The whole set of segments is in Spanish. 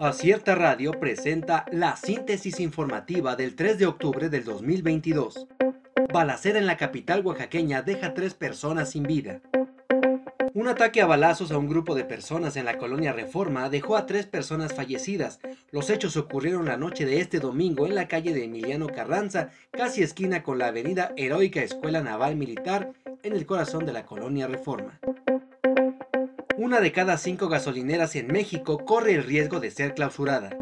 Acierta Radio presenta la síntesis informativa del 3 de octubre del 2022. Balacera en la capital oaxaqueña deja tres personas sin vida. Un ataque a balazos a un grupo de personas en la colonia Reforma dejó a tres personas fallecidas. Los hechos ocurrieron la noche de este domingo en la calle de Emiliano Carranza, casi esquina con la avenida Heroica Escuela Naval Militar, en el corazón de la colonia Reforma. Una de cada cinco gasolineras en México corre el riesgo de ser clausurada.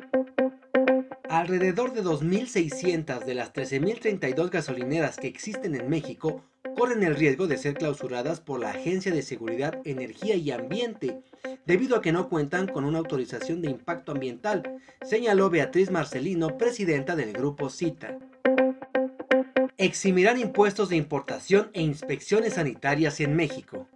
Alrededor de 2.600 de las 13.032 gasolineras que existen en México corren el riesgo de ser clausuradas por la Agencia de Seguridad, Energía y Ambiente, debido a que no cuentan con una autorización de impacto ambiental, señaló Beatriz Marcelino, presidenta del grupo CITA. Eximirán impuestos de importación e inspecciones sanitarias en México.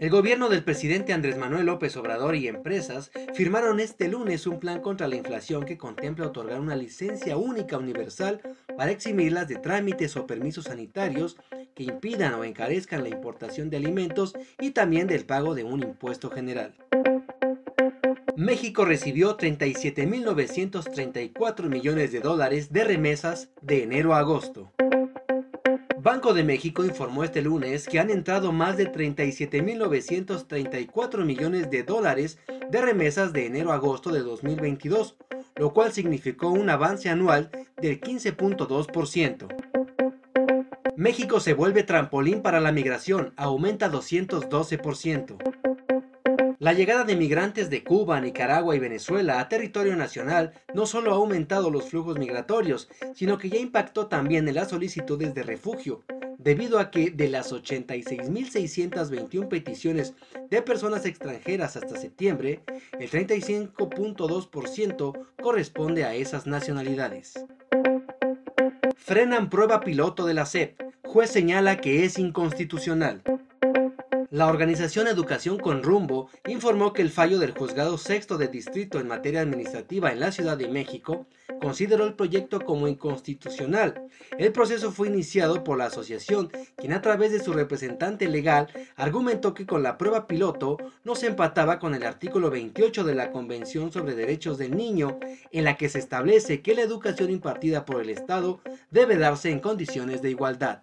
El gobierno del presidente Andrés Manuel López Obrador y empresas firmaron este lunes un plan contra la inflación que contempla otorgar una licencia única universal para eximirlas de trámites o permisos sanitarios que impidan o encarezcan la importación de alimentos y también del pago de un impuesto general. México recibió 37.934 millones de dólares de remesas de enero a agosto. Banco de México informó este lunes que han entrado más de 37.934 millones de dólares de remesas de enero a agosto de 2022, lo cual significó un avance anual del 15.2%. México se vuelve trampolín para la migración, aumenta 212%. La llegada de migrantes de Cuba, Nicaragua y Venezuela a territorio nacional no solo ha aumentado los flujos migratorios, sino que ya impactó también en las solicitudes de refugio, debido a que de las 86.621 peticiones de personas extranjeras hasta septiembre, el 35.2% corresponde a esas nacionalidades. Frenan prueba piloto de la SEP. Juez señala que es inconstitucional. La organización Educación con Rumbo informó que el fallo del Juzgado Sexto de Distrito en materia administrativa en la Ciudad de México consideró el proyecto como inconstitucional. El proceso fue iniciado por la asociación, quien a través de su representante legal argumentó que con la prueba piloto no se empataba con el artículo 28 de la Convención sobre Derechos del Niño, en la que se establece que la educación impartida por el Estado debe darse en condiciones de igualdad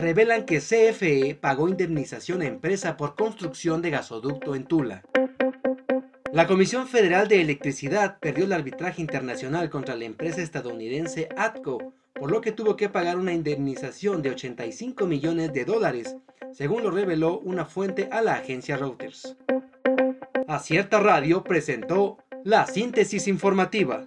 revelan que CFE pagó indemnización a empresa por construcción de gasoducto en Tula. La Comisión Federal de Electricidad perdió el arbitraje internacional contra la empresa estadounidense ATCO, por lo que tuvo que pagar una indemnización de 85 millones de dólares, según lo reveló una fuente a la agencia Reuters. Acierta Radio presentó la síntesis informativa.